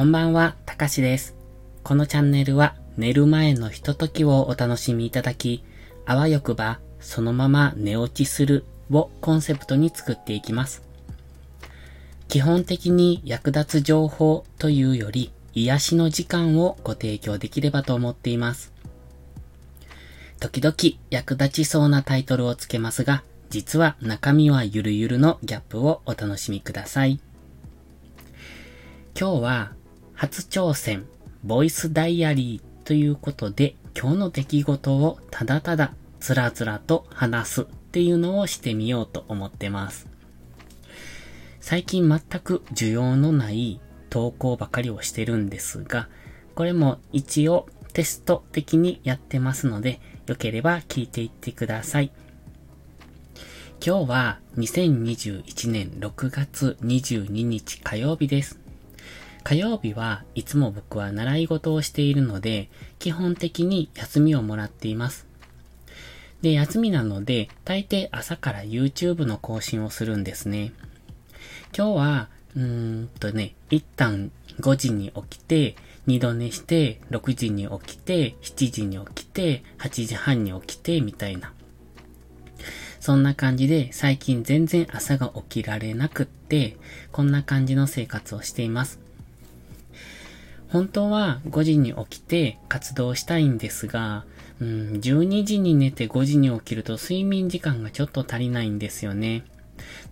こんばんは、たかしです。このチャンネルは寝る前のひとときをお楽しみいただき、あわよくばそのまま寝落ちするをコンセプトに作っていきます。基本的に役立つ情報というより癒しの時間をご提供できればと思っています。時々役立ちそうなタイトルをつけますが、実は中身はゆるゆるのギャップをお楽しみください。今日は初挑戦、ボイスダイアリーということで、今日の出来事をただただつらつらと話すっていうのをしてみようと思ってます。最近全く需要のない投稿ばかりをしてるんですが、これも一応テスト的にやってますので、よければ聞いていってください。今日は2021年6月22日火曜日です。火曜日はいつも僕は習い事をしているので、基本的に休みをもらっています。で、休みなので、大抵朝から YouTube の更新をするんですね。今日は、うーんとね、一旦5時に起きて、二度寝して、6時に起きて、7時に起きて、8時半に起きて、みたいな。そんな感じで最近全然朝が起きられなくって、こんな感じの生活をしています。本当は5時に起きて活動したいんですが、うん、12時に寝て5時に起きると睡眠時間がちょっと足りないんですよね。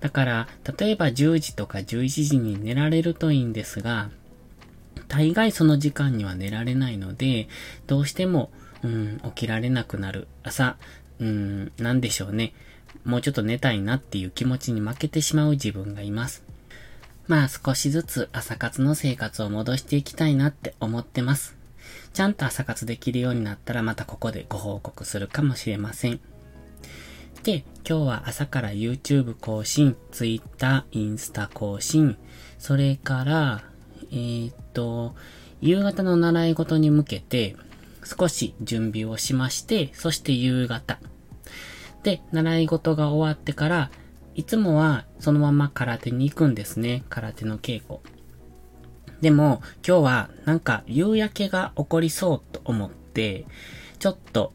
だから、例えば10時とか11時に寝られるといいんですが、大概その時間には寝られないので、どうしても、うん、起きられなくなる。朝、うん、なんでしょうね。もうちょっと寝たいなっていう気持ちに負けてしまう自分がいます。まあ少しずつ朝活の生活を戻していきたいなって思ってます。ちゃんと朝活できるようになったらまたここでご報告するかもしれません。で、今日は朝から YouTube 更新、Twitter、インスタ更新、それから、えー、っと、夕方の習い事に向けて少し準備をしまして、そして夕方。で、習い事が終わってからいつもはそのまま空手に行くんですね。空手の稽古。でも、今日はなんか夕焼けが起こりそうと思って、ちょっと、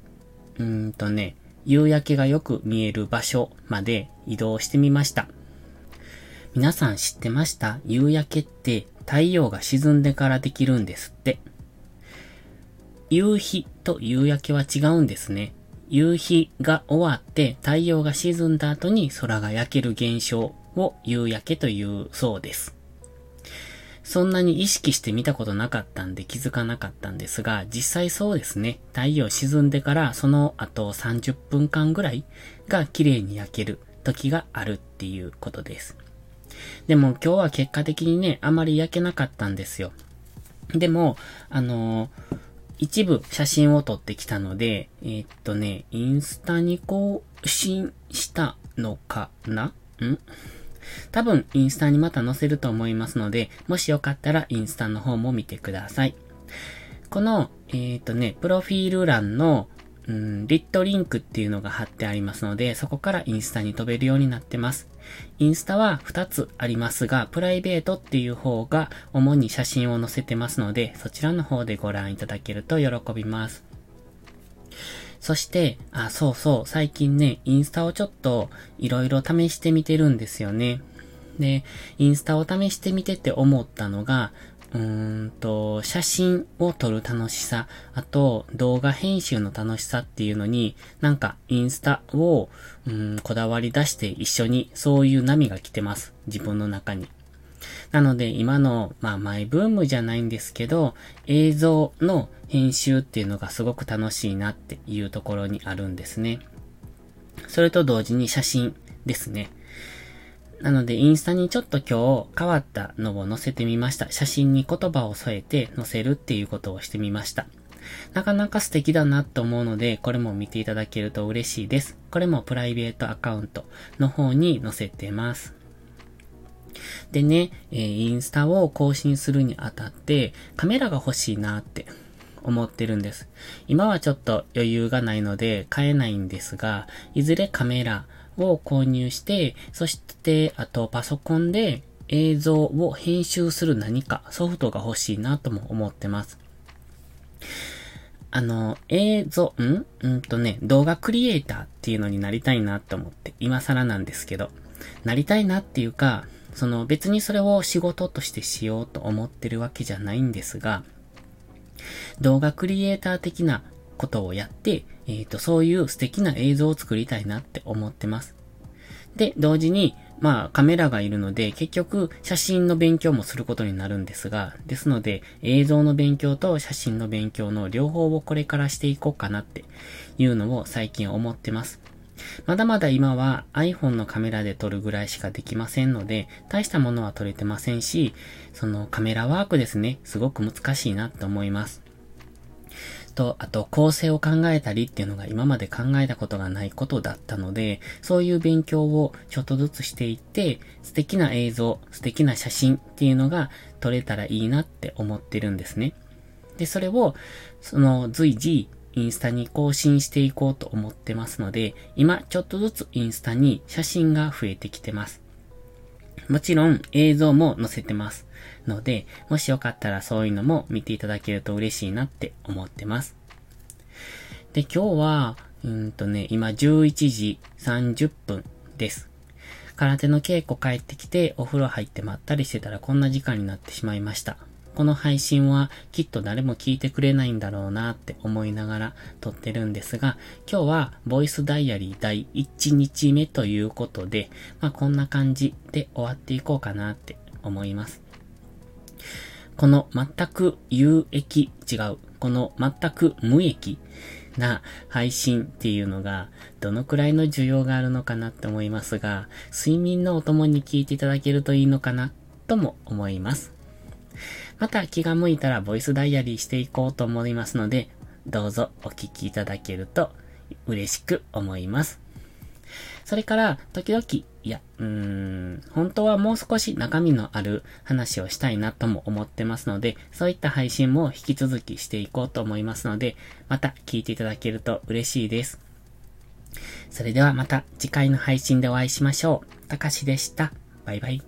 うーんとね、夕焼けがよく見える場所まで移動してみました。皆さん知ってました？夕焼けって太陽が沈んでからできるんですって。夕日と夕焼けは違うんですね。夕日が終わって太陽が沈んだ後に空が焼ける現象を夕焼けというそうです。そんなに意識して見たことなかったんで気づかなかったんですが、実際そうですね。太陽沈んでからその後30分間ぐらいが綺麗に焼ける時があるっていうことです。でも今日は結果的にね、あまり焼けなかったんですよ。でも、あのー一部写真を撮ってきたので、えー、っとね、インスタに更新したのかな？ん？多分インスタにまた載せると思いますので、もしよかったらインスタの方も見てください。この、えー、っとね、プロフィール欄のうん、リットリンクっていうのが貼ってありますので、そこからインスタに飛べるようになってます。インスタは2つありますが、プライベートっていう方が主に写真を載せてますので、そちらの方でご覧いただけると喜びます。そして、あ、そうそう、最近ね、インスタをちょっと色々試してみてるんですよね。で、インスタを試してみてって思ったのが、うんと、写真を撮る楽しさ、あと動画編集の楽しさっていうのに、なんかインスタを、うん、こだわり出して一緒にそういう波が来てます。自分の中に。なので今の、まあマイブームじゃないんですけど、映像の編集っていうのがすごく楽しいなっていうところにあるんですね。それと同時に写真ですね。なので、インスタにちょっと今日変わったのを載せてみました。写真に言葉を添えて載せるっていうことをしてみました。なかなか素敵だなと思うので、これも見ていただけると嬉しいです。これもプライベートアカウントの方に載せてます。でね、え、インスタを更新するにあたって、カメラが欲しいなって思ってるんです。今はちょっと余裕がないので買えないんですが、いずれカメラを購入して、そして、あとパソコンで映像を編集する何かソフトが欲しいなとも思ってます。あの、映像、ん？うんとね、動画クリエイターっていうのになりたいなと思って、今更なんですけど、なりたいなっていうか、その別にそれを仕事としてしようと思ってるわけじゃないんですが、動画クリエイター的なことをやって、えっ、ー、と、そういう素敵な映像を作りたいなって思ってます。で、同時に、まあカメラがいるので結局写真の勉強もすることになるんですが、ですので映像の勉強と写真の勉強の両方をこれからしていこうかなっていうのを最近思ってます。まだまだ今は iPhone のカメラで撮るぐらいしかできませんので、大したものは撮れてませんし、そのカメラワークですね、すごく難しいなって思います。と、あと構成を考えたりっていうのが今まで考えたことがないことだったので、そういう勉強をちょっとずつしていって、素敵な映像、素敵な写真っていうのが撮れたらいいなって思ってるんですね。で、それを、その随時、インスタに更新していこうと思ってますので、今ちょっとずつインスタに写真が増えてきてます。もちろん映像も載せてます。ので、もしよかったらそういうのも見ていただけると嬉しいなって思ってます。で、今日は、うんとね、今11時30分です。空手の稽古帰ってきてお風呂入ってまったりしてたらこんな時間になってしまいました。この配信はきっと誰も聞いてくれないんだろうなって思いながら撮ってるんですが、今日はボイスダイアリー第1日目ということで、まあこんな感じで終わっていこうかなって思います。この全く有益、違う、この全く無益な配信っていうのが、どのくらいの需要があるのかなって思いますが、睡眠のお供に聞いていただけるといいのかな、とも思います。また気が向いたらボイスダイアリーしていこうと思いますので、どうぞお聞きいただけると嬉しく思います。それから、時々、いや、うーん、本当はもう少し中身のある話をしたいなとも思ってますので、そういった配信も引き続きしていこうと思いますので、また聞いていただけると嬉しいです。それではまた次回の配信でお会いしましょう。たかしでした。バイバイ。